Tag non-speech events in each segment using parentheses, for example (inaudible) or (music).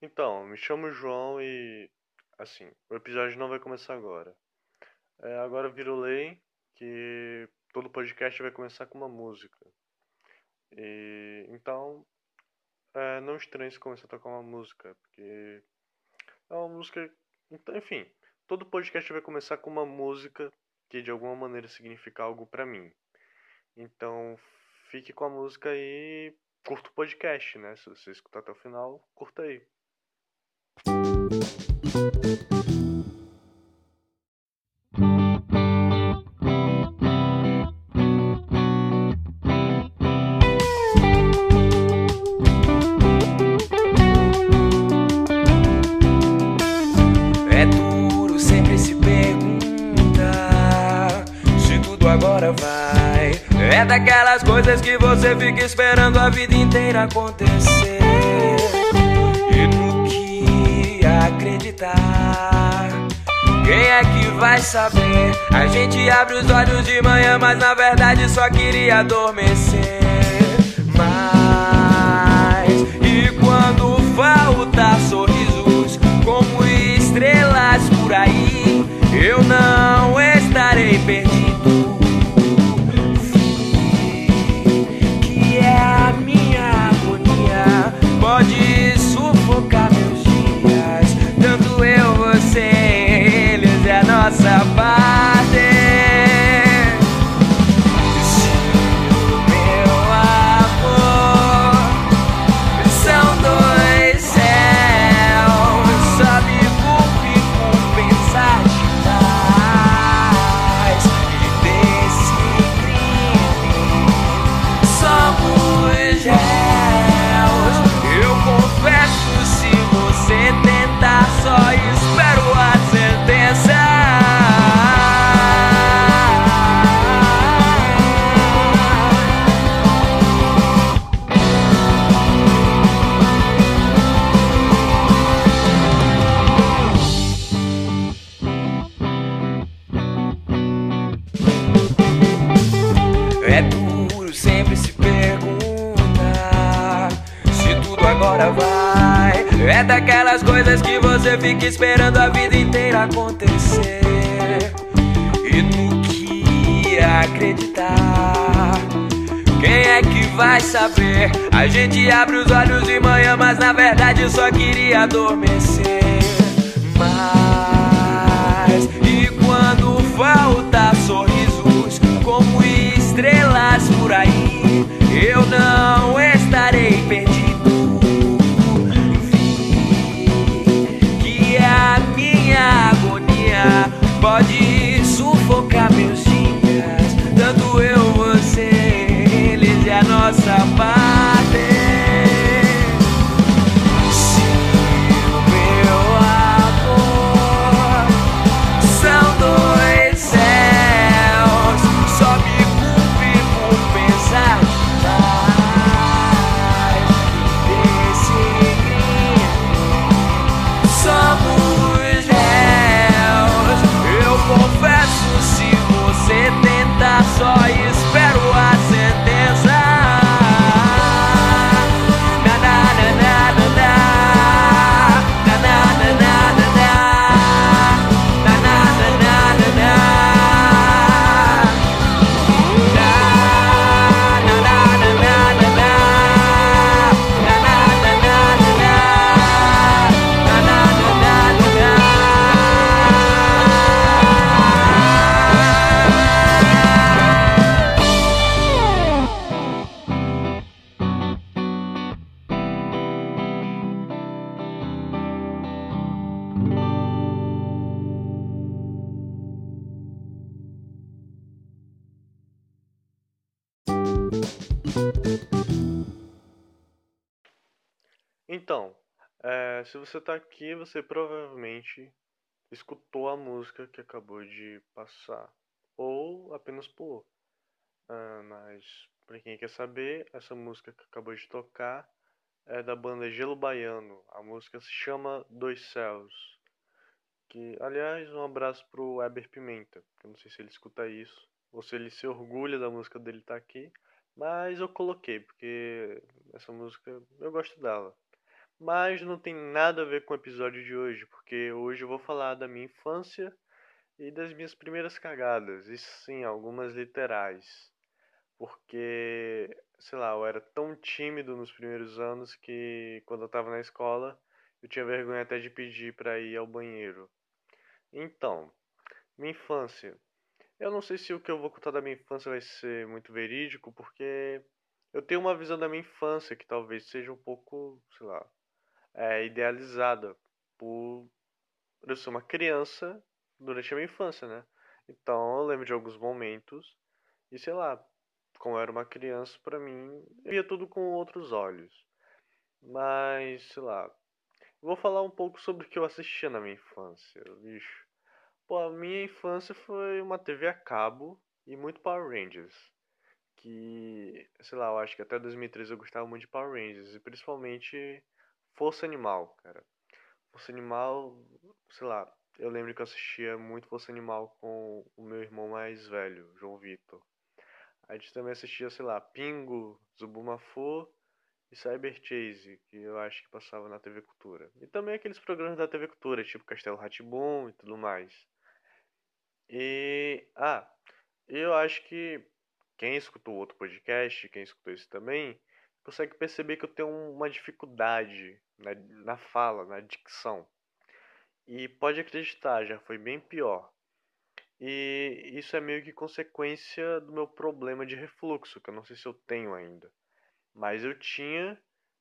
Então, me chamo João e assim, o episódio não vai começar agora. É, agora virou lei que todo podcast vai começar com uma música. E então, é, não estranhe se começar a tocar uma música, porque é uma música. Então, enfim, todo podcast vai começar com uma música que de alguma maneira significa algo pra mim. Então, fique com a música e curta o podcast, né? Se você escutar até o final, curta aí. É duro sempre se perguntar se tudo agora vai. É daquelas coisas que você fica esperando a vida inteira acontecer. Vai saber? A gente abre os olhos de manhã, mas na verdade só queria adormecer. Você fica esperando a vida inteira acontecer. E no que acreditar. Quem é que vai saber? A gente abre os olhos de manhã, mas na verdade só queria adormecer. Mas e quando falta sorrisos como estrelas por aí, eu não se você tá aqui, você provavelmente escutou a música que acabou de passar, ou apenas pulou. Ah, mas, pra quem quer saber, essa música que acabou de tocar é da banda Gelo Baiano. A música se chama Dois Céus. Que, aliás, um abraço pro Weber Pimenta, eu não sei se ele escuta isso, ou se ele se orgulha da música dele estar aqui, mas eu coloquei, porque essa música eu gosto dela. Mas não tem nada a ver com o episódio de hoje, porque hoje eu vou falar da minha infância e das minhas primeiras cagadas, e sim, algumas literais. Porque, sei lá, eu era tão tímido nos primeiros anos que quando eu tava na escola, eu tinha vergonha até de pedir para ir ao banheiro. Então, minha infância. Eu não sei se o que eu vou contar da minha infância vai ser muito verídico, porque eu tenho uma visão da minha infância que talvez seja um pouco, sei lá, é, idealizada por eu ser uma criança durante a minha infância, né? Então eu lembro de alguns momentos e sei lá, como eu era uma criança, para mim, eu via tudo com outros olhos. Mas, sei lá, vou falar um pouco sobre o que eu assistia na minha infância, bicho. Pô, a minha infância foi uma TV a cabo e muito Power Rangers. Que, sei lá, eu acho que até 2013 eu gostava muito de Power Rangers e principalmente Força Animal, cara. Força Animal, sei lá, eu lembro que eu assistia muito Força Animal com o meu irmão mais velho, João Vitor. A gente também assistia, sei lá, Pingo, Zubumafu e Cyber Chase, que eu acho que passava na TV Cultura. E também aqueles programas da TV Cultura, tipo Castelo Ratibum e tudo mais. E. Ah, eu acho que quem escutou outro podcast, quem escutou esse também, consegue perceber que eu tenho uma dificuldade na, na fala, na dicção. E pode acreditar, já foi bem pior. E isso é meio que consequência do meu problema de refluxo, que eu não sei se eu tenho ainda. Mas eu tinha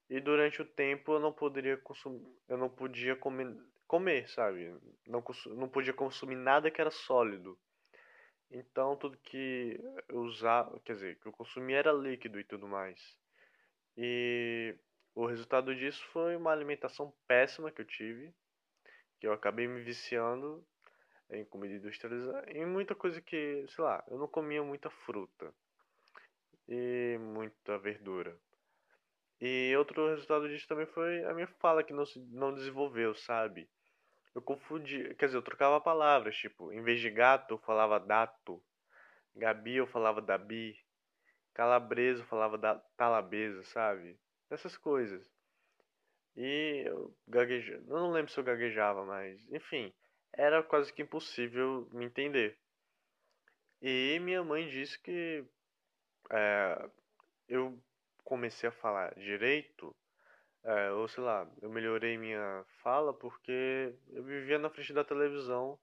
e durante o tempo eu não poderia consumir, eu não podia comer, comer sabe? Não, não podia consumir nada que era sólido. Então tudo que eu usava, quer dizer, que eu consumia era líquido e tudo mais. E o resultado disso foi uma alimentação péssima que eu tive, que eu acabei me viciando em comida industrializada, em muita coisa que, sei lá, eu não comia muita fruta e muita verdura. E outro resultado disso também foi a minha fala que não se não desenvolveu, sabe? Eu confundi, quer dizer, eu trocava palavras, tipo, em vez de gato eu falava dato, Gabi eu falava dabi, calabresa eu falava da talabeza, sabe? Essas coisas. E eu gaguejava, eu não lembro se eu gaguejava, mas enfim, era quase que impossível me entender. E minha mãe disse que é, eu comecei a falar direito, é, ou sei lá, eu melhorei minha fala porque eu vivia na frente da televisão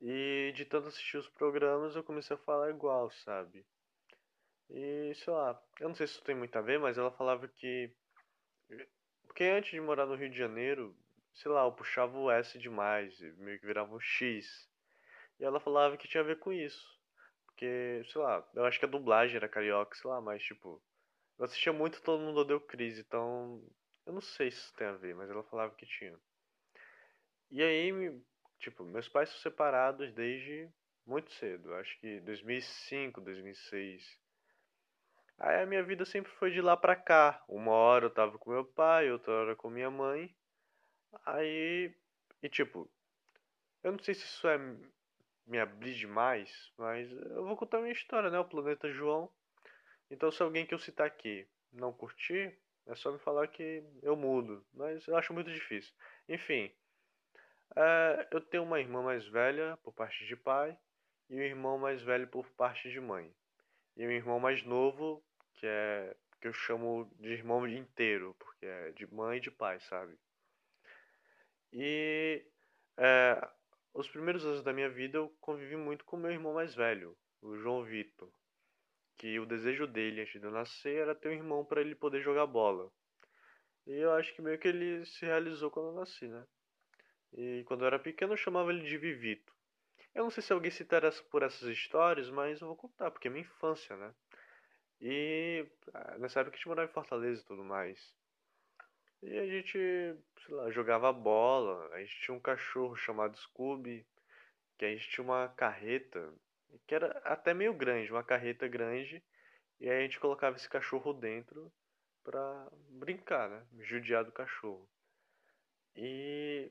e de tanto assistir os programas eu comecei a falar igual, sabe? E sei lá, eu não sei se isso tem muito a ver, mas ela falava que. Porque antes de morar no Rio de Janeiro, sei lá, eu puxava o S demais, meio que virava um X. E ela falava que tinha a ver com isso. Porque, sei lá, eu acho que a dublagem era carioca, sei lá, mas tipo. Eu assistia muito Todo Mundo Odeia Crise, então. Eu não sei se isso tem a ver, mas ela falava que tinha. E aí, tipo, meus pais são separados desde muito cedo, acho que 2005, 2006. Aí a minha vida sempre foi de lá pra cá. Uma hora eu tava com meu pai, outra hora com minha mãe. Aí. E tipo. Eu não sei se isso é me abrir demais, mas eu vou contar minha história, né? O Planeta João. Então, se alguém que eu citar aqui não curtir, é só me falar que eu mudo. Mas eu acho muito difícil. Enfim. É, eu tenho uma irmã mais velha por parte de pai e um irmão mais velho por parte de mãe. E um irmão mais novo, que é que eu chamo de irmão inteiro, porque é de mãe e de pai, sabe? E é, os primeiros anos da minha vida eu convivi muito com meu irmão mais velho, o João Vitor. Que o desejo dele antes de eu nascer era ter um irmão para ele poder jogar bola. E eu acho que meio que ele se realizou quando eu nasci, né? E quando eu era pequeno eu chamava ele de Vivito. Eu não sei se alguém se interessa por essas histórias, mas eu vou contar, porque é minha infância, né? E ah, nessa época a gente morava em Fortaleza e tudo mais. E a gente, sei lá, jogava bola. A gente tinha um cachorro chamado Scooby, que a gente tinha uma carreta, que era até meio grande, uma carreta grande, e aí a gente colocava esse cachorro dentro pra brincar, né? Judiar do cachorro. E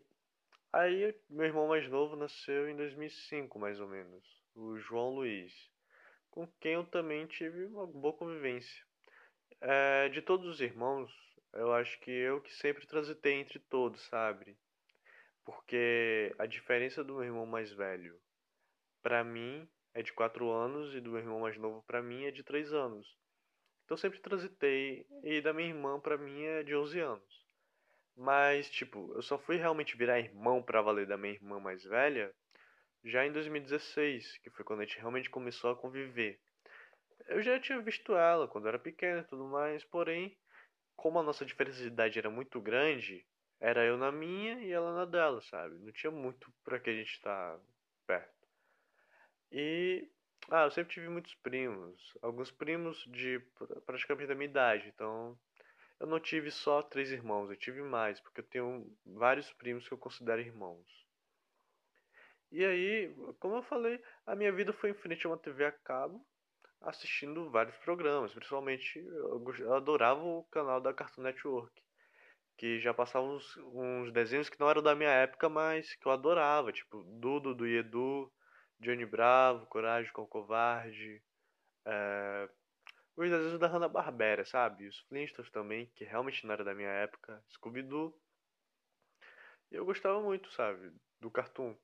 aí meu irmão mais novo nasceu em 2005, mais ou menos, o João Luiz, com quem eu também tive uma boa convivência. É, de todos os irmãos, Eu acho que eu que sempre transitei entre todos, sabe? Porque a diferença do meu irmão mais velho pra mim é de 4 anos e do meu irmão mais novo pra mim é de 3 anos. Então sempre transitei e da minha irmã pra mim é de 11 anos. Mas, tipo, eu só fui realmente virar irmão pra valer da minha irmã mais velha já em 2016, que foi quando a gente realmente começou a conviver. Eu já tinha visto ela quando era pequena e tudo mais, porém, como a nossa diferença de idade era muito grande, era eu na minha e ela na dela, sabe? Não tinha muito pra que a gente estar tá perto. E ah, eu sempre tive muitos primos, alguns primos de praticamente da minha idade, então eu não tive só três irmãos, eu tive mais, porque eu tenho vários primos que eu considero irmãos. E aí, como eu falei, a minha vida foi em frente a uma TV a cabo, assistindo vários programas, principalmente eu adorava o canal da Cartoon Network, que já passava uns, uns desenhos que não eram da minha época, mas que eu adorava, tipo Dudo do Edu, Johnny Bravo, Coragem com o Covarde, é, os desenhos da Hanna-Barbera, sabe? Os Flintstones também, que realmente não era da minha época, Scooby-Doo. E eu gostava muito, sabe, do cartoon.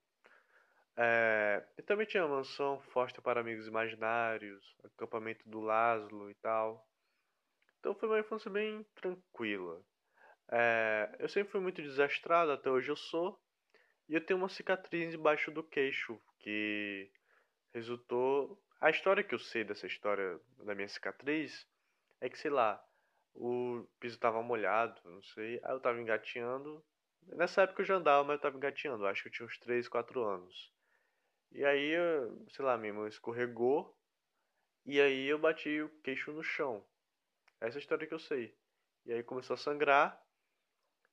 É, e também tinha mansão Foster para Amigos Imaginários, acampamento do Laszlo e tal. Então foi uma infância bem tranquila. É, eu sempre fui muito desastrado, até hoje eu sou. E eu tenho uma cicatriz embaixo do queixo, que resultou. A história que eu sei dessa história da minha cicatriz é que, sei lá, o piso tava molhado, não sei. Aí eu tava engateando. Nessa época eu já andava, mas eu tava engateando. Acho que eu tinha uns 3, 4 anos. E aí, sei lá, minha mão escorregou. E aí eu bati o queixo no chão. Essa é a história que eu sei. E aí começou a sangrar.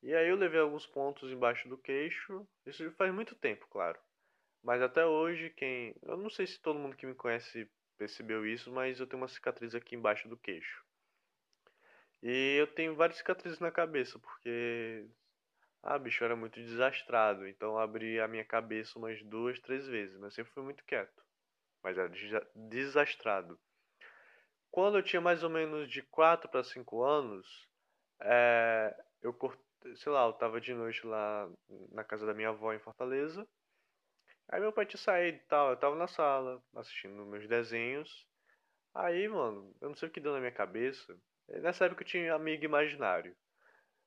E aí eu levei alguns pontos embaixo do queixo. Isso faz muito tempo, claro. Mas até hoje, quem. Eu não sei se todo mundo que me conhece percebeu isso, mas eu tenho uma cicatriz aqui embaixo do queixo. E eu tenho várias cicatrizes na cabeça, porque ah, bicho, era muito desastrado. Então eu abri a minha cabeça umas duas, três vezes. Mas sempre fui muito quieto. Mas era desastrado. Quando eu tinha mais ou menos de 4 para 5 anos, é, eu cortei, sei lá, eu tava de noite lá na casa da minha avó em Fortaleza. Aí meu pai tinha saído e tal, eu tava na sala, assistindo meus desenhos. Aí, mano, eu não sei o que deu na minha cabeça. Nessa época eu tinha amigo imaginário.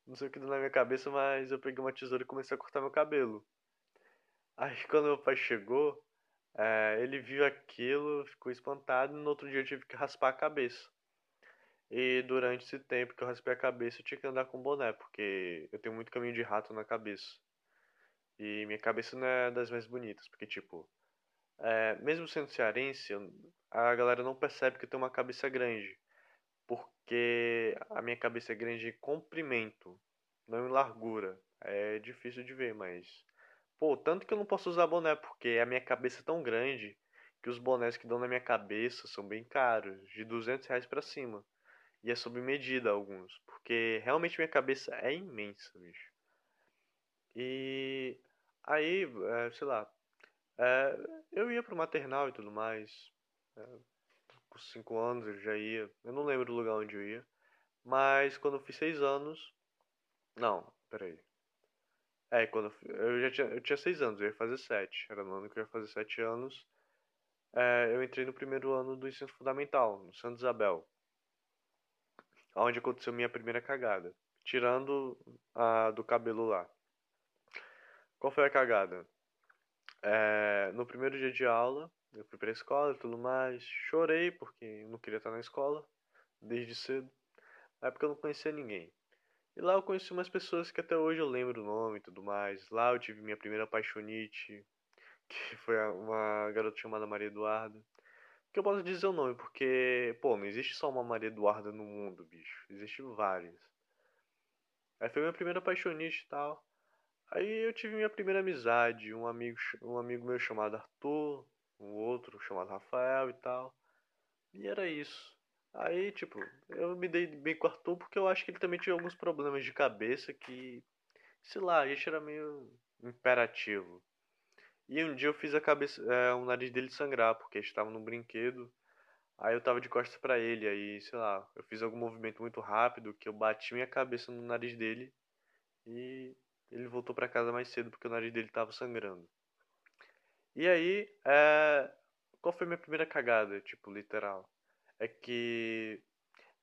Não sei o que deu na minha cabeça, mas eu peguei uma tesoura e comecei a cortar meu cabelo. Aí (laughs) quando meu pai chegou, é, ele viu aquilo, ficou espantado e no outro dia eu tive que raspar a cabeça. E durante esse tempo que eu raspei a cabeça, eu tinha que andar com boné, porque eu tenho muito caminho de rato na cabeça. E minha cabeça não é das mais bonitas, porque tipo, é, mesmo sendo cearense, a galera não percebe que eu tenho uma cabeça grande porque a minha cabeça é grande em comprimento, não em largura. É difícil de ver, mas. Pô, tanto que eu não posso usar boné, porque a minha cabeça é tão grande que os bonés que dão na minha cabeça são bem caros, de 200 reais pra cima. E é sob medida alguns, porque realmente minha cabeça é imensa, bicho. E aí, é, sei lá, é, eu ia pro maternal e tudo mais. É, com 5 anos eu já ia. Eu não lembro do lugar onde eu ia. Mas quando eu fiz 6 anos. Não, peraí. É, quando eu, eu já tinha, eu tinha 6 anos, eu ia fazer 7. Era no ano que eu ia fazer 7 anos. É, eu entrei no primeiro ano do ensino fundamental, no Santa Isabel. Onde aconteceu minha primeira cagada. Tirando a do cabelo lá. Qual foi a cagada? É, no primeiro dia de aula, eu fui pra escola e tudo mais. Chorei porque não queria estar na escola desde cedo. Na época eu não conhecia ninguém. E lá eu conheci umas pessoas que até hoje eu lembro o nome e tudo mais. Lá eu tive minha primeira paixonite, (laughs) que foi uma garota chamada Maria Eduarda. Que eu posso dizer o nome, porque, pô, não existe só uma Maria Eduarda no mundo, bicho. Existem várias. Aí foi minha primeira paixonite e tal. Aí eu tive minha primeira amizade, um amigo, um amigo meu chamado Arthur, um outro chamado Rafael e tal. E era isso. Aí, tipo, eu me dei bem com o Arthur porque eu acho que ele também tinha alguns problemas de cabeça que, sei lá, a gente era meio imperativo. E um dia eu fiz a cabeça, é, o nariz dele sangrar porque estava num brinquedo. Aí eu tava de costas pra ele, aí, sei lá, eu fiz algum movimento muito rápido que eu bati minha cabeça no nariz dele e ele voltou pra casa mais cedo porque o nariz dele tava sangrando. E aí, é... qual foi minha primeira cagada, tipo, literal? É que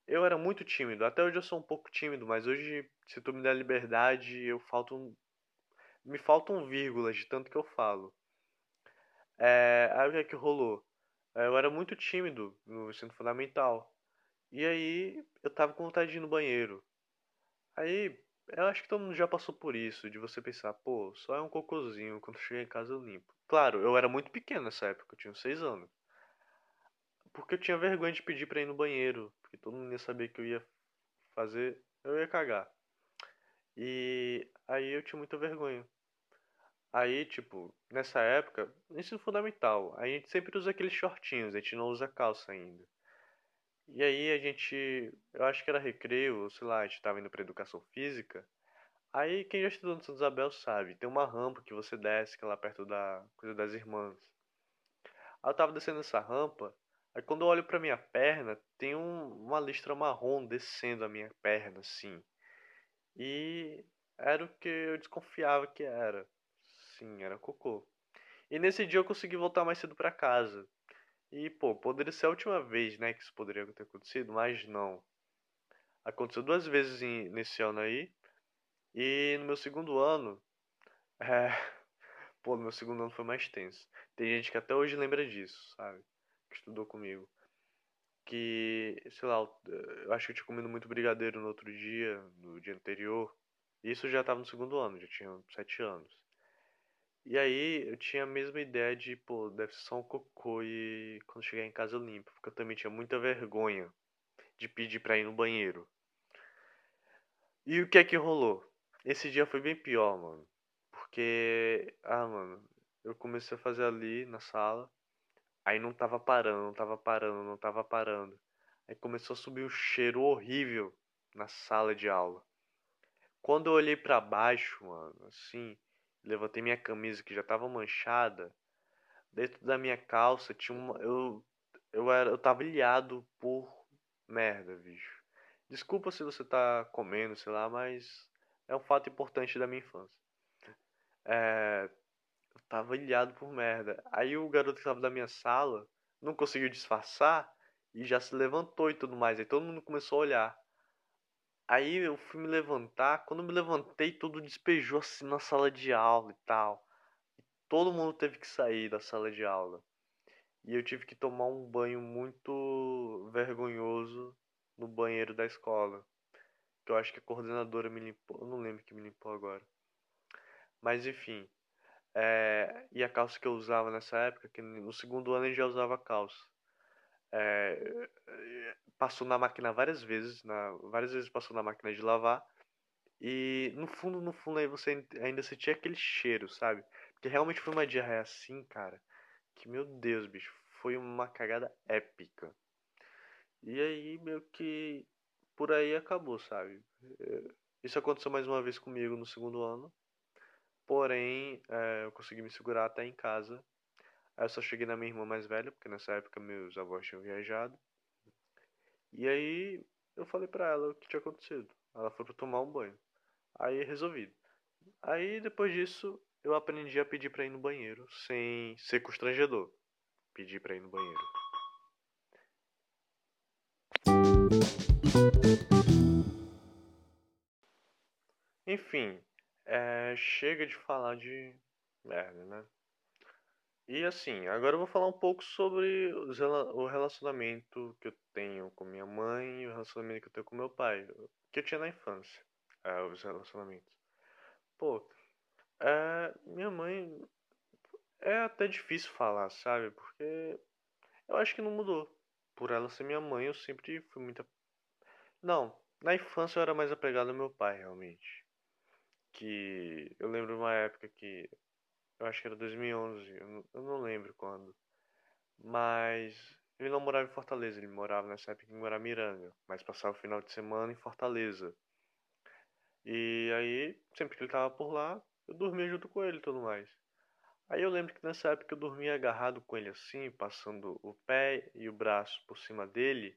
eu era muito tímido, até hoje eu sou um pouco tímido, mas hoje, se tu me der liberdade, eu falto um... me faltam vírgulas de tanto que eu falo. É... Aí o que é que rolou? É, eu era muito tímido no ensino fundamental. E aí eu tava com vontade de ir no banheiro. Aí eu acho que todo mundo já passou por isso, de você pensar, pô, só é um cocôzinho, quando chegar em casa eu limpo. Claro, eu era muito pequeno nessa época, eu tinha 6 anos. Porque eu tinha vergonha de pedir pra ir no banheiro, porque todo mundo ia saber que eu ia fazer, eu ia cagar. E aí eu tinha muita vergonha. Aí, tipo, nessa época, ensino fundamental, a gente sempre usa aqueles shortinhos, a gente não usa calça ainda. E aí a gente, eu acho que era recreio, sei lá, a gente tava indo pra educação física. Aí quem já estudou no Santa Isabel sabe, tem uma rampa que você desce, que é lá perto da coisa das irmãs. Aí eu tava descendo essa rampa, aí quando eu olho pra minha perna, tem um, uma listra marrom descendo a minha perna, assim. E era o que eu desconfiava que era. Sim, era cocô. E nesse dia eu consegui voltar mais cedo para casa. E, pô, poderia ser a última vez, né, que isso poderia ter acontecido, mas não. Aconteceu duas vezes nesse ano aí. E no meu segundo ano. É. (laughs) Pô, no meu segundo ano foi mais tenso. Tem gente que até hoje lembra disso, sabe? Que estudou comigo. Que, sei lá, eu acho que eu tinha comido muito brigadeiro no outro dia, no dia anterior. Isso já tava no segundo ano, já tinha sete anos. E aí eu tinha a mesma ideia de, pô, deve ser só um cocô e quando chegar em casa eu limpo. Porque eu também tinha muita vergonha de pedir pra ir no banheiro. E o que é que rolou? Esse dia foi bem pior, mano. Porque, ah, mano, eu comecei a fazer ali na sala. Aí não tava parando, não tava parando, não tava parando. Aí começou a subir um cheiro horrível na sala de aula. Quando eu olhei para baixo, mano, assim, levantei minha camisa que já estava manchada. Dentro da minha calça tinha uma. Eu, eu, era, eu tava ilhado por merda, bicho. Desculpa se você tá comendo, sei lá, mas é um fato importante da minha infância. É, eu tava ilhado por merda. Aí o garoto que tava da minha sala não conseguiu disfarçar e já se levantou e tudo mais. Aí todo mundo começou a olhar. Aí eu fui me levantar, quando me levantei, tudo despejou assim na sala de aula e tal. E todo mundo teve que sair da sala de aula. E eu tive que tomar um banho muito vergonhoso no banheiro da escola. Que eu acho que a coordenadora me limpou. Eu não lembro que me limpou agora. Mas enfim. É, e a calça que eu usava nessa época, que no segundo ano eu já usava calça. É, passou na máquina várias vezes, na, várias vezes passou na máquina de lavar. E no fundo, no fundo aí você ainda sentia aquele cheiro, sabe? Porque realmente foi uma diarreia assim, cara, que meu Deus, bicho, foi uma cagada épica. E aí meio que por aí acabou, sabe? É, isso aconteceu mais uma vez comigo no segundo ano. Porém, é, eu consegui me segurar até em casa. Aí eu só cheguei na minha irmã mais velha, porque nessa época meus avós tinham viajado. E aí eu falei pra ela o que tinha acontecido. Ela foi pra tomar um banho. Aí resolvido. Aí depois disso eu aprendi a pedir pra ir no banheiro sem ser constrangedor. Pedir pra ir no banheiro. Enfim, é, chega de falar de merda, né? E assim, agora eu vou falar um pouco sobre o relacionamento que eu tenho com minha mãe e o relacionamento que eu tenho com meu pai, que eu tinha na infância, é, os relacionamentos. Pô, é, minha mãe é até difícil falar, sabe? Porque eu acho que não mudou. Por ela ser minha mãe, eu sempre fui muita. Não, na infância eu era mais apegado ao meu pai, realmente. Que eu lembro uma época que eu acho que era 2011, eu não, eu não lembro quando. Mas ele não morava em Fortaleza, ele morava nessa época em Guaramiranga, mas passava o final de semana em Fortaleza. E aí, sempre que ele tava por lá, eu dormia junto com ele e tudo mais. Aí eu lembro que nessa época eu dormia agarrado com ele assim, passando o pé e o braço por cima dele,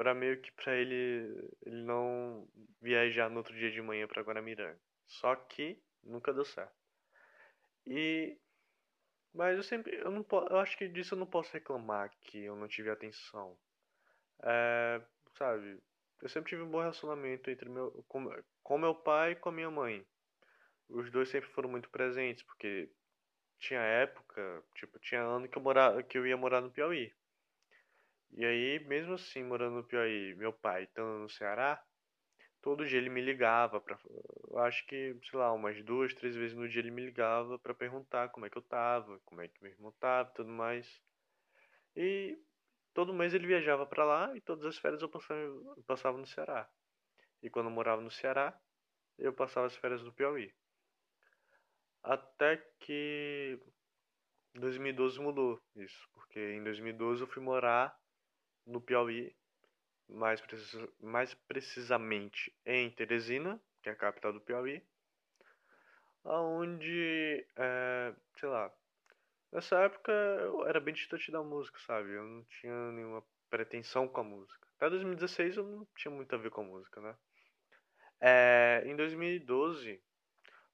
para meio que para ele ele não viajar no outro dia de manhã para Guaramiranga. Só que nunca deu certo. E mas eu sempre eu não eu acho que disso eu não posso reclamar que eu não tive atenção. É, sabe, eu sempre tive um bom relacionamento entre meu com, com meu pai e com a minha mãe. Os dois sempre foram muito presentes, porque tinha época, tipo, tinha ano que eu morava, que eu ia morar no Piauí. E aí, mesmo assim, morando no Piauí, meu pai estando no Ceará, todo dia ele me ligava para, acho que, sei lá, umas duas, três vezes no dia ele me ligava para perguntar como é que eu tava, como é que meu irmão tava, tudo mais. E todo mês ele viajava para lá e todas as férias eu passava, eu passava no Ceará. E quando eu morava no Ceará, eu passava as férias no Piauí. Até que 2012 mudou isso, porque em 2012 eu fui morar no Piauí, mais, precis mais precisamente em Teresina, que é a capital do Piauí, aonde, é, sei lá, nessa época eu era bem distante da música, sabe? Eu não tinha nenhuma pretensão com a música. Até 2016 eu não tinha muito a ver com a música, né? É, em 2012,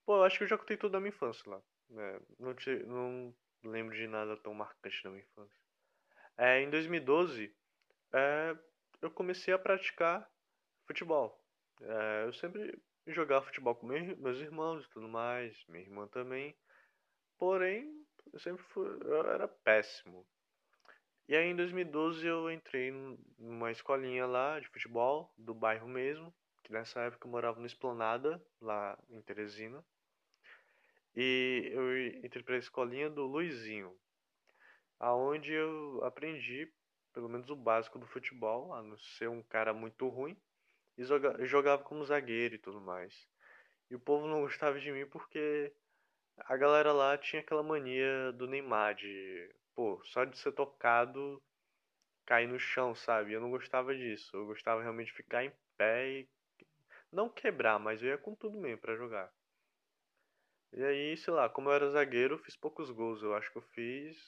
pô, eu acho que eu já contei tudo da minha infância lá. Né? Não, te, não lembro de nada tão marcante da minha infância. É, em 2012, é, eu comecei a praticar futebol. É, eu sempre jogava futebol com meus irmãos e tudo mais, minha irmã também. Porém, eu sempre fui, eu era péssimo. E aí em 2012 eu entrei numa escolinha lá de futebol do bairro mesmo, que nessa época eu morava no Esplanada, lá em Teresina. E eu entrei para a escolinha do Luizinho, aonde eu aprendi pelo menos o básico do futebol, a não ser um cara muito ruim, e jogava como zagueiro e tudo mais. E o povo não gostava de mim porque a galera lá tinha aquela mania do Neymar de, pô, só de ser tocado cair no chão, sabe? Eu não gostava disso. Eu gostava realmente de ficar em pé e não quebrar, mas eu ia com tudo mesmo para jogar. E aí, sei lá, como eu era zagueiro, eu fiz poucos gols. Eu acho que eu fiz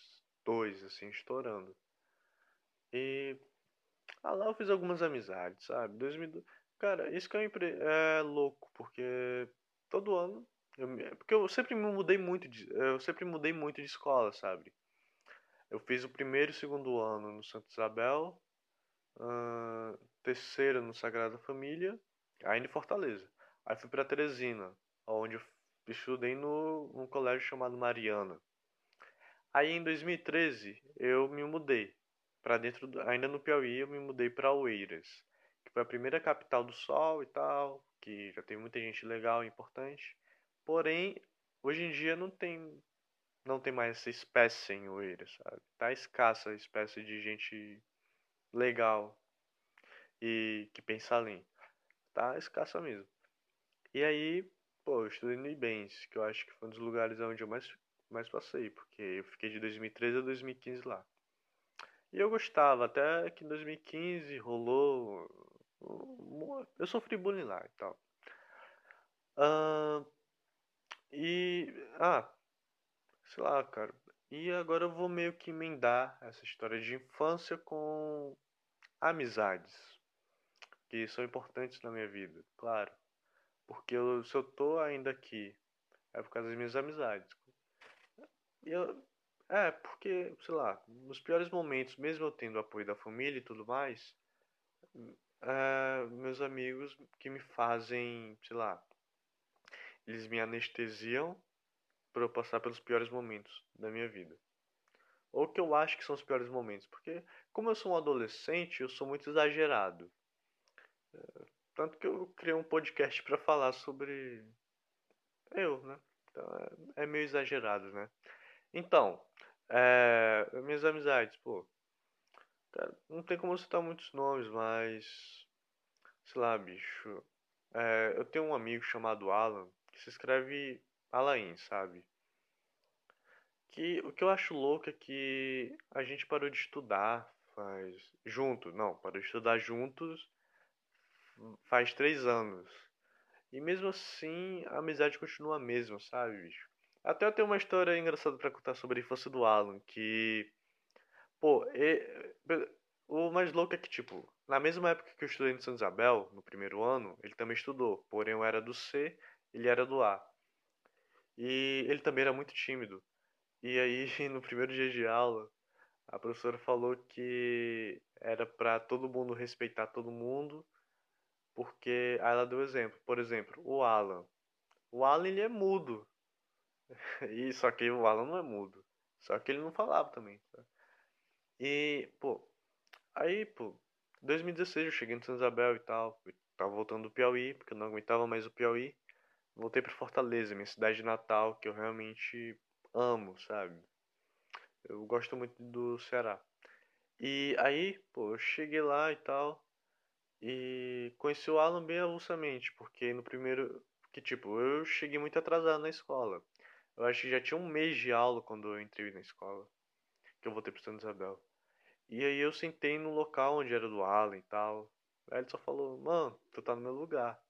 dois, assim, estourando. E ah, lá eu fiz algumas amizades, sabe? 2012. Cara, isso que é, impre... é louco, porque todo ano. Eu... Porque eu sempre me mudei muito de. Eu sempre mudei muito de escola, sabe? Eu fiz o primeiro e segundo ano no Santa Isabel, uh, terceiro no Sagrada Família, ainda em Fortaleza. Aí fui para Teresina, onde eu estudei no, num colégio chamado Mariana. Aí em 2013 eu me mudei para dentro, do, ainda no Piauí, eu me mudei para Oeiras, que foi a primeira capital do sol e tal, que já tem muita gente legal e importante. Porém, hoje em dia não tem não tem mais essa espécie em Oeiras, sabe? Tá escassa a espécie de gente legal e que pensa além. Tá escassa mesmo. E aí, pô, eu estudei no Ibens, que eu acho que foi um dos lugares onde eu mais, mais passei, porque eu fiquei de 2013 a 2015 lá. E eu gostava, até que em 2015 rolou. Eu sofri bullying lá e tal. E. Ah, sei lá, cara. E agora eu vou meio que emendar essa história de infância com amizades. Que são importantes na minha vida, claro. Porque eu, se eu tô ainda aqui, é por causa das minhas amizades. Eu, é, porque, sei lá, nos piores momentos, mesmo eu tendo apoio da família e tudo mais, é, meus amigos que me fazem, sei lá, eles me anestesiam para eu passar pelos piores momentos da minha vida. Ou que eu acho que são os piores momentos, porque como eu sou um adolescente, eu sou muito exagerado. É, tanto que eu criei um podcast para falar sobre eu, né? Então é, é meio exagerado, né? Então, é, minhas amizades, pô. Cara, não tem como citar muitos nomes, mas. Sei lá, bicho. É, eu tenho um amigo chamado Alan, que se escreve Alain, sabe? Que o que eu acho louco é que a gente parou de estudar faz. Junto, não, parou de estudar juntos faz três anos. E mesmo assim a amizade continua a mesma, sabe, bicho? Até eu tenho uma história engraçada pra contar sobre a infância do Alan, que. Pô, e- o mais louco é que, tipo, na mesma época que eu estudei em Santa Isabel, no primeiro ano, ele também estudou. Porém, eu era do C, ele era do A. E ele também era muito tímido. E aí, (laughs) no primeiro dia de aula, a professora falou que era pra todo mundo respeitar todo mundo, porque aí ela deu exemplo. Por exemplo, o Alan. O Alan, ele é mudo. (laughs) E só que o Alan não é mudo. Só que ele não falava também. tá? E, pô, aí, pô, 2016 eu cheguei em Santa Isabel e tal. Tava voltando do Piauí, porque eu não aguentava mais o Piauí. Voltei pra Fortaleza, minha cidade natal, que eu realmente amo, sabe? Eu gosto muito do Ceará. E aí, pô, eu cheguei lá e tal. E conheci o Alan bem avulsamente, porque no primeiro. Que tipo, eu cheguei muito atrasado na escola. Eu acho que já tinha um mês de aula quando eu entrei na escola, que eu voltei pra Santa Isabel. E aí eu sentei no local onde era do Alan e tal. Aí ele só falou, mano, tu tá no meu lugar.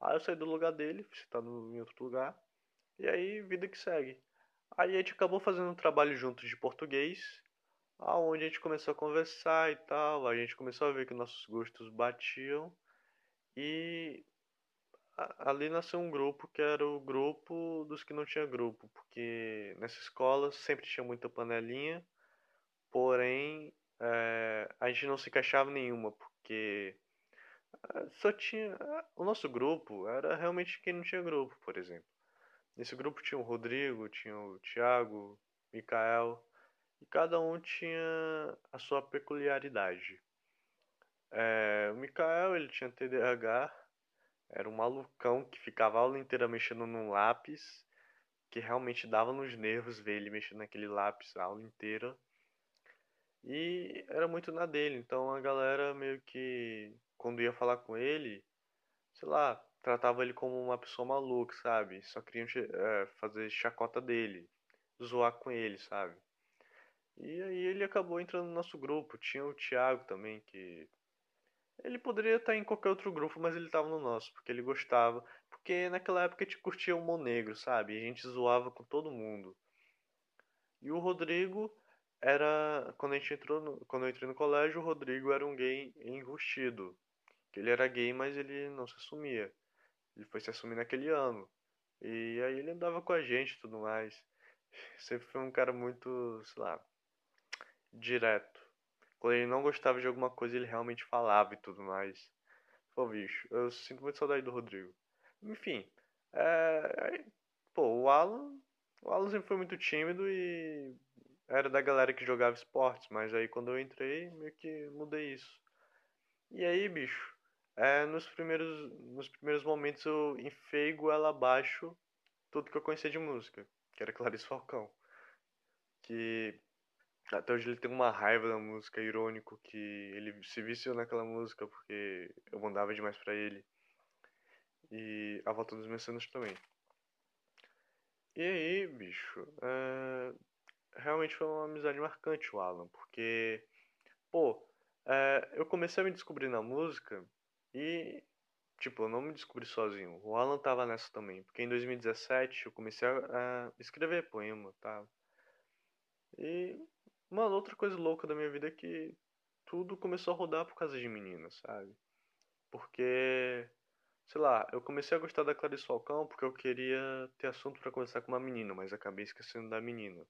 Aí eu saí do lugar dele, fui sentar no, em outro lugar. E aí, vida que segue. Aí a gente acabou fazendo um trabalho juntos de português, aonde a gente começou a conversar e tal. A gente começou a ver que nossos gostos batiam. E ali nasceu um grupo que era o grupo dos que não tinha grupo, porque nessa escola sempre tinha muita panelinha, porém eh, a gente não se encaixava nenhuma, porque eh, só tinha. O nosso grupo era realmente quem não tinha grupo, por exemplo. Nesse grupo tinha o Rodrigo, tinha o Thiago, Mikael, e cada um tinha a sua peculiaridade. Eh, o Mikael, ele tinha TDAH, era um malucão que ficava a aula inteira mexendo num lápis, que realmente dava nos nervos ver ele mexendo naquele lápis a aula inteira. E era muito na dele, então a galera meio que, quando ia falar com ele, sei lá, tratava ele como uma pessoa maluca, sabe? Só queriam eh, fazer chacota dele, zoar com ele, sabe? E aí ele acabou entrando no nosso grupo. Tinha o Thiago também, que ele poderia estar em qualquer outro grupo, mas ele estava no nosso, porque ele gostava. Porque naquela época a gente curtia o humor negro, sabe? A gente zoava com todo mundo. E o Rodrigo era. Quando a gente entrou no... Quando eu entrei no colégio, o Rodrigo era um gay enrustido. Ele era gay, mas ele não se assumia. Ele foi se assumir naquele ano. E aí ele andava com a gente e tudo mais. (laughs) Sempre foi um cara muito, sei lá, direto. Quando ele não gostava de alguma coisa, ele realmente falava e tudo mais. Pô, bicho, eu sinto muito saudade do Rodrigo. Enfim, é... pô, o Alan, o Alan sempre foi muito tímido e era da galera que jogava esportes, mas aí quando eu entrei, meio que mudei isso. E aí, bicho, é, nos primeiros, nos primeiros momentos eu enfiei goela abaixo tudo que eu conhecia de música, que era Clarice Falcão. Que até hoje ele tem uma raiva da música, irônico, que ele se viciou naquela música porque eu mandava demais pra ele. E a volta dos mecenas também. E aí, bicho, é, realmente foi uma amizade marcante o Alan, porque, pô, é, eu comecei a me descobrir na música e, tipo, eu não me descobri sozinho. O Alan tava nessa também, porque em 2017 eu comecei a, a escrever poema, tá? E, mano, outra coisa louca da minha vida é que tudo começou a rodar por causa de meninas, sabe? Porque, sei lá, eu comecei a gostar da Clarice Falcão porque eu queria ter assunto pra conversar com uma menina, mas acabei esquecendo da menina.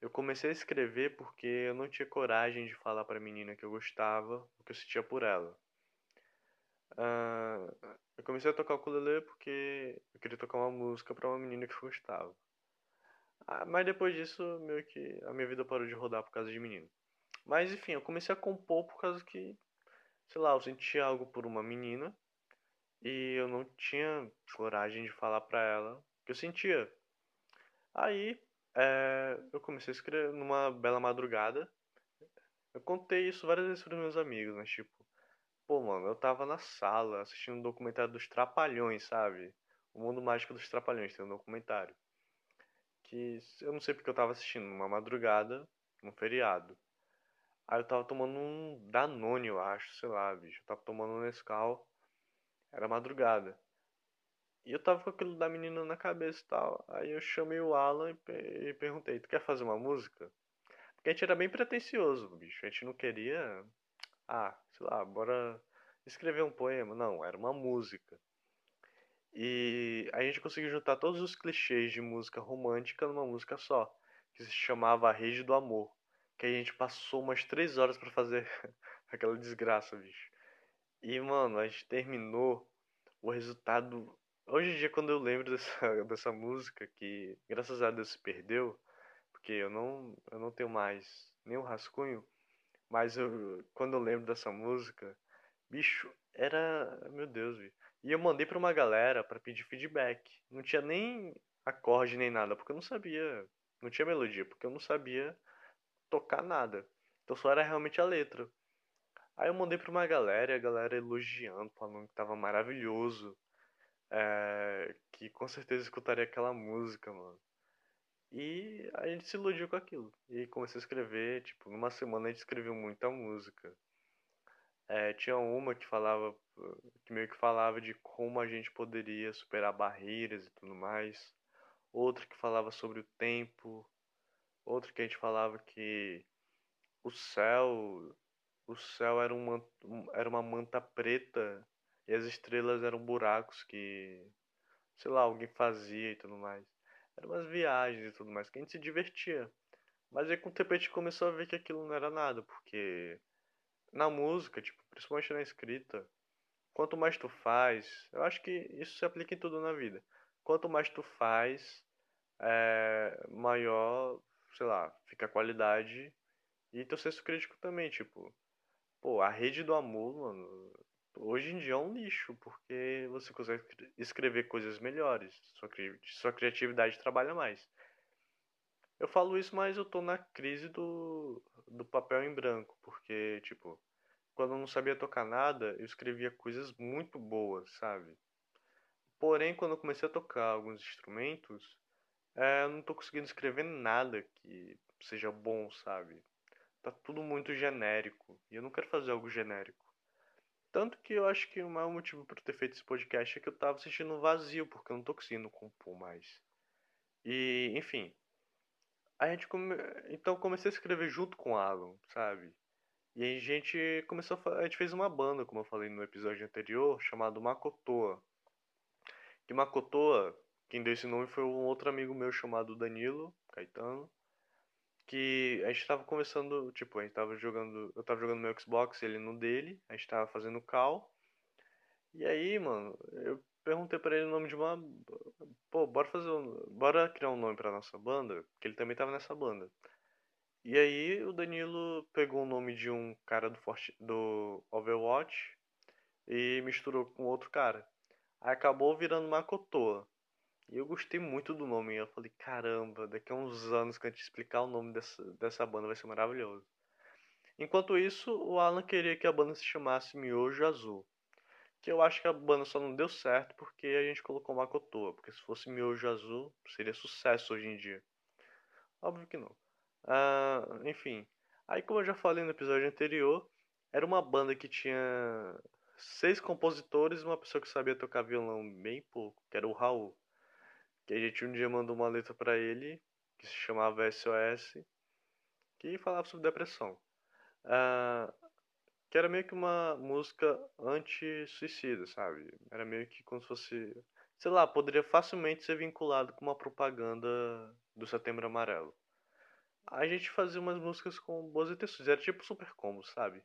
Eu comecei a escrever porque eu não tinha coragem de falar pra menina que eu gostava, o que eu sentia por ela. Ah, eu comecei a tocar o ukulele porque eu queria tocar uma música pra uma menina que eu gostava. Ah, mas depois disso, meio que a minha vida parou de rodar por causa de menino. Mas enfim, eu comecei a compor por causa que, sei lá, eu sentia algo por uma menina e eu não tinha coragem de falar pra ela o que eu sentia. Aí, é, eu comecei a escrever numa bela madrugada. Eu contei isso várias vezes pros meus amigos, mas tipo, pô, mano, eu tava na sala assistindo um documentário dos Trapalhões, sabe? O Mundo Mágico dos Trapalhões, tem um documentário. Que eu não sei porque eu tava assistindo, numa madrugada, num feriado. Aí eu tava tomando um Danone, eu acho, sei lá, bicho. Eu tava tomando um Nescau, era madrugada. E eu tava com aquilo da menina na cabeça e tal. Aí eu chamei o Alan e, e perguntei: Tu quer fazer uma música? Porque a gente era bem pretencioso, bicho. A gente não queria. Ah, sei lá, bora escrever um poema. Não, era uma música. E a gente conseguiu juntar todos os clichês de música romântica numa música só, que se chamava A Rede do Amor. Que a gente passou umas três horas para fazer (laughs) aquela desgraça, bicho. E, mano, a gente terminou o resultado. Hoje em dia, quando eu lembro dessa, (laughs) dessa música, que graças a Deus se perdeu, porque eu não, eu não tenho mais nenhum rascunho, mas eu, quando eu lembro dessa música, bicho, era. Meu Deus, bicho. E eu mandei pra uma galera para pedir feedback. Não tinha nem acorde nem nada, porque eu não sabia. Não tinha melodia, porque eu não sabia tocar nada. Então só era realmente a letra. Aí eu mandei pra uma galera a galera elogiando, falando que tava maravilhoso. É, que com certeza escutaria aquela música, mano. E a gente se iludiu com aquilo. E comecei a escrever, tipo, numa semana a gente escreveu muita música. É, tinha uma que falava, que meio que falava de como a gente poderia superar barreiras e tudo mais. Outra que falava sobre o tempo. Outra que a gente falava que o céu, o céu era uma, era uma manta preta e as estrelas eram buracos que, sei lá, alguém fazia e tudo mais. Eram umas viagens e tudo mais, que a gente se divertia. Mas aí com o tempo a gente começou a ver que aquilo não era nada, porque na música, tipo, principalmente na escrita, quanto mais tu faz, eu acho que isso se aplica em tudo na vida. Quanto mais tu faz, é, maior, sei lá, fica a qualidade e teu senso crítico também, tipo, pô, a rede do amor, mano, hoje em dia é um lixo, porque você consegue escrever coisas melhores, sua, cri sua criatividade trabalha mais. Eu falo isso, mas eu tô na crise do, do papel em branco, porque, tipo, quando eu não sabia tocar nada, eu escrevia coisas muito boas, sabe? Porém, quando eu comecei a tocar alguns instrumentos, é, eu não tô conseguindo escrever nada que seja bom, sabe? Tá tudo muito genérico, e eu não quero fazer algo genérico. Tanto que eu acho que o maior motivo para ter feito esse podcast é que eu tava sentindo vazio, porque eu não tô conseguindo compor mais. E, enfim. A gente come... Então comecei a escrever junto com o Alan, sabe? E a gente começou a, a gente fez uma banda, como eu falei no episódio anterior, chamado Makotoa. Que Makotoa, quem deu esse nome foi um outro amigo meu chamado Danilo Caetano. Que a gente tava conversando, tipo, a gente tava jogando. Eu tava jogando meu Xbox, ele no dele, a gente tava fazendo call. E aí, mano, eu perguntei para ele o nome de uma. Pô, bora fazer um... Bora criar um nome pra nossa banda, que ele também tava nessa banda. E aí o Danilo pegou o nome de um cara do, Forte, do Overwatch e misturou com outro cara. Aí acabou virando Makotoa. E eu gostei muito do nome. Eu falei, caramba, daqui a uns anos que a gente explicar o nome dessa, dessa banda vai ser maravilhoso. Enquanto isso, o Alan queria que a banda se chamasse Miojo Azul. Que eu acho que a banda só não deu certo porque a gente colocou Makotoa. Porque se fosse Miojo Azul, seria sucesso hoje em dia. Óbvio que não. Uh, enfim. Aí, como eu já falei no episódio anterior, era uma banda que tinha seis compositores e uma pessoa que sabia tocar violão bem pouco, que era o Raul. Que a gente um dia mandou uma letra para ele, que se chamava SOS, que falava sobre depressão. Uh, que era meio que uma música anti-suicida, sabe? Era meio que como se fosse. Sei lá, poderia facilmente ser vinculado com uma propaganda do Setembro Amarelo a gente fazia umas músicas com boas intenções. Era tipo super combo, sabe?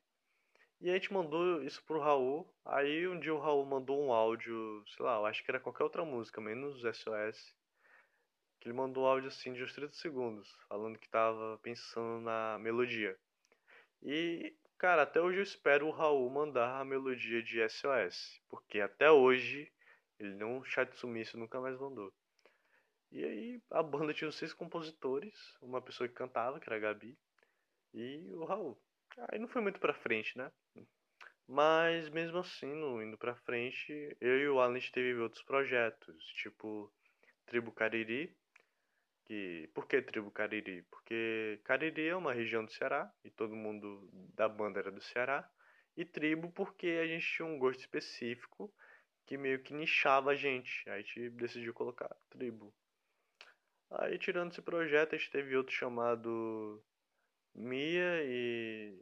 E a gente mandou isso pro Raul. Aí um dia o Raul mandou um áudio, sei lá, eu acho que era qualquer outra música, menos SOS. Que ele mandou um áudio assim de uns 30 segundos, falando que tava pensando na melodia. E, cara, até hoje eu espero o Raul mandar a melodia de SOS. Porque até hoje ele não chat sumiço nunca mais mandou. E aí a banda tinha seis compositores, uma pessoa que cantava, que era a Gabi, e o Raul. Aí não foi muito pra frente, né? Mas mesmo assim, no, indo pra frente, eu e o Alan teve outros projetos, tipo Tribo Cariri. Que, por que Tribo Cariri? Porque Cariri é uma região do Ceará e todo mundo da banda era do Ceará. E tribo porque a gente tinha um gosto específico que meio que nichava a gente. Aí a gente decidiu colocar tribo. Aí tirando esse projeto, a gente teve outro chamado Mia e,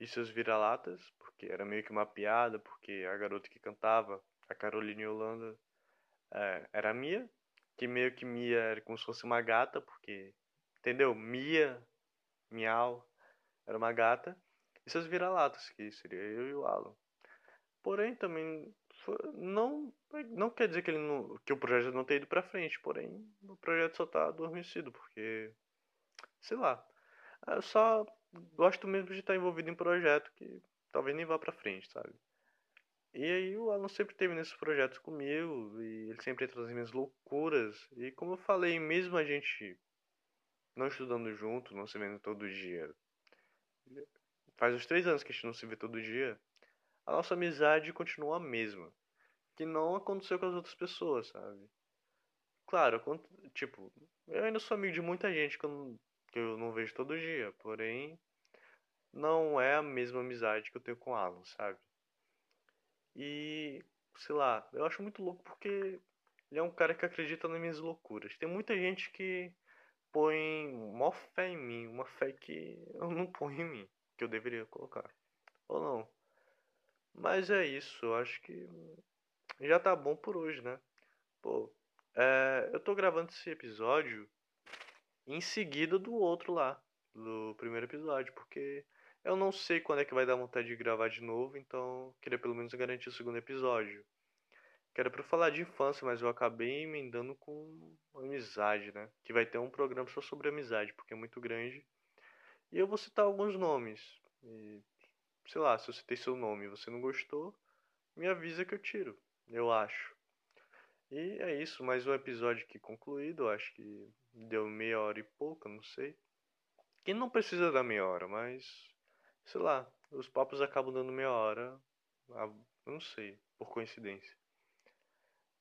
e seus vira-latas, porque era meio que uma piada, porque a garota que cantava, a Caroline Holanda, é, era a Mia, que meio que Mia era como se fosse uma gata, porque, entendeu? Mia, miau, era uma gata, e seus vira-latas, que seria eu e o Alan. Porém, também não não quer dizer que ele não, que o projeto não tenha ido para frente, porém o projeto só tá adormecido porque sei lá. Eu só gosto mesmo de estar envolvido em projeto que talvez nem vá para frente, sabe? E aí o Alan sempre teve nesses projetos comigo e ele sempre entra nas minhas loucuras e como eu falei, mesmo a gente não estudando junto, não se vendo todo dia, faz uns três anos que a gente não se vê todo dia, a nossa amizade continua a mesma que não aconteceu com as outras pessoas, sabe? Claro, tipo, eu ainda sou amigo de muita gente que eu não, que eu não vejo todo dia, porém não é a mesma amizade que eu tenho com o Alan, sabe? E, sei lá, eu acho muito louco porque ele é um cara que acredita nas minhas loucuras. Tem muita gente que põe uma fé em mim, uma fé que eu não ponho em mim, que eu deveria colocar. Ou não. Mas é isso, eu acho que já tá bom por hoje, né? Pô, é, eu tô gravando esse episódio em seguida do outro lá, do primeiro episódio, porque eu não sei quando é que vai dar vontade de gravar de novo, então queria pelo menos garantir o segundo episódio. Que era pra falar de infância, mas eu acabei emendando com amizade, né? Que vai ter um programa só sobre amizade, porque é muito grande. E eu vou citar alguns nomes. E, sei lá, se eu citei seu nome e você não gostou, me avisa que eu tiro eu acho. E é isso, mais um episódio aqui concluído. Acho que deu meia hora e pouca, não sei. E não precisa dar meia hora, mas sei lá, os papos acabam dando meia hora. Não sei, por coincidência.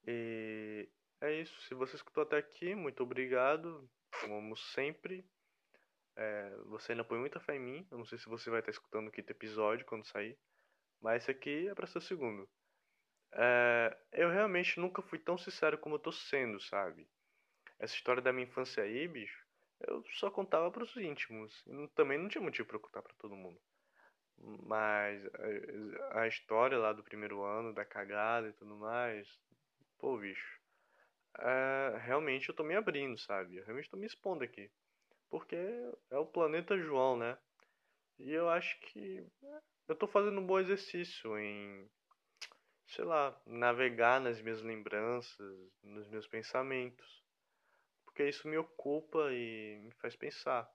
E é isso. Se você escutou até aqui, muito obrigado. Como sempre. É, você ainda põe muita fé em mim. Eu não sei se você vai estar escutando o quinto episódio quando sair. Mas esse aqui é para ser o segundo. É, eu realmente nunca fui tão sincero como eu tô sendo, sabe? Essa história da minha infância aí, bicho, eu só contava pros íntimos. E também não tinha motivo pra contar pra todo mundo. Mas a, a história lá do primeiro ano, da cagada e tudo mais, pô, bicho. É, realmente eu tô me abrindo, sabe? Eu realmente tô me expondo aqui. Porque é o planeta João, né? E eu acho que eu tô fazendo um bom exercício em sei lá, navegar nas minhas lembranças, nos meus pensamentos. Porque isso me ocupa e me faz pensar.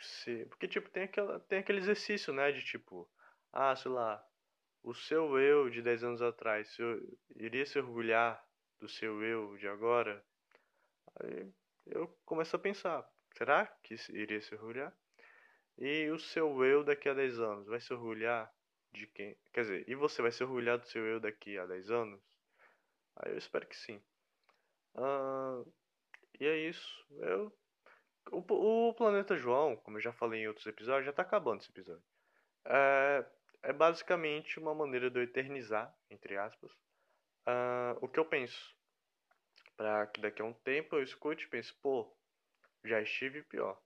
Se, porque, tipo, tem, aquela, tem aquele exercício, né? De tipo, ah, sei lá, o seu eu de 10 anos atrás, se eu iria se orgulhar do seu eu de agora? Aí eu começo a pensar, será que iria se orgulhar? E o seu eu daqui a 10 anos vai se orgulhar de quem. Quer dizer, e você vai se orgulhar do seu eu daqui a 10 anos? Aí eu espero que sim. Uh, e é isso. Eu, o, o, Planeta João, como eu já falei em outros episódios, já tá acabando esse episódio. É, é basicamente uma maneira de eu eternizar, entre aspas, uh, o que eu penso. Pra que daqui a um tempo eu escute e pense, pô, já estive pior.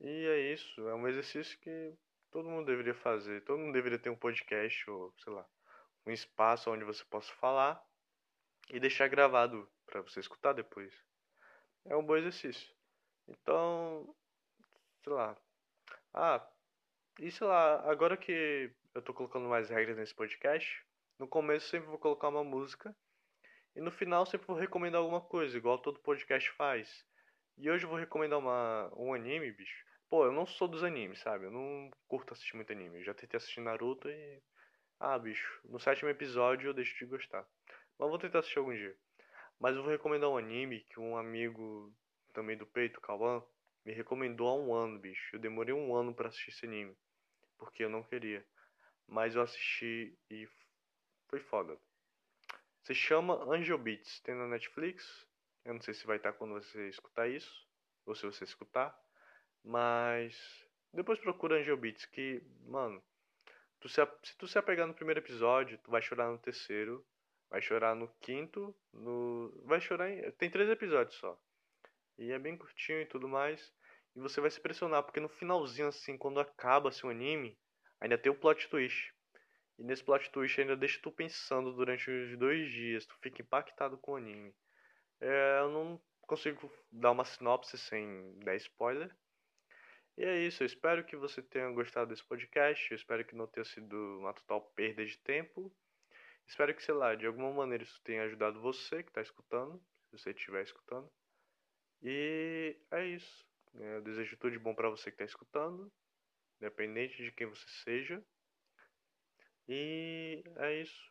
E é isso, é um exercício que todo mundo deveria fazer. Todo mundo deveria ter um podcast ou, sei lá, um espaço onde você possa falar e deixar gravado para você escutar depois. É um bom exercício. Então, sei lá. Ah, e sei lá, agora que eu tô colocando mais regras nesse podcast, no começo sempre vou colocar uma música e no final sempre vou recomendar alguma coisa, igual todo podcast faz. E hoje eu vou recomendar uma, um anime, bicho, Pô, eu não sou dos animes, sabe? Eu não curto assistir muito anime. Eu já tentei assistir Naruto e. Ah, bicho, no sétimo episódio eu deixo de gostar. Mas vou tentar assistir algum dia. Mas eu vou recomendar um anime que um amigo também do peito, Kawan, me recomendou há um ano, bicho. Eu demorei um ano para assistir esse anime. Porque eu não queria. Mas eu assisti e foi foda. Se chama Angel Beats. Tem na Netflix. Eu não sei se vai estar quando você escutar isso. Ou se você escutar. Mas depois procura Angel Beats que, mano, tu se, se tu se apegar no primeiro episódio, tu vai chorar no terceiro. vai chorar no quinto, no vai chorar em... tem três episódios só. E é bem curtinho e tudo mais. E você vai se pressionar, porque no finalzinho, assim, quando acaba assim, o anime, ainda tem o plot twist. E nesse plot twist ainda deixa tu pensando durante os dois dias, tu fica impactado com o anime. É, eu não consigo dar uma sinopse sem dar spoiler. E é isso, eu espero que você tenha gostado desse podcast, eu espero que não tenha sido uma total perda de tempo. Espero que, sei lá, de alguma maneira isso tenha ajudado você que está escutando, se você estiver escutando. E é isso. Eu desejo tudo de bom para você que está escutando, independente de quem você seja. E é isso.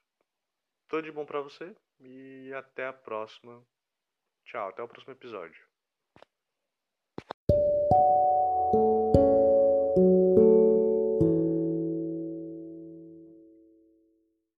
Tudo de bom para você e até a próxima. Tchau, até o próximo episódio.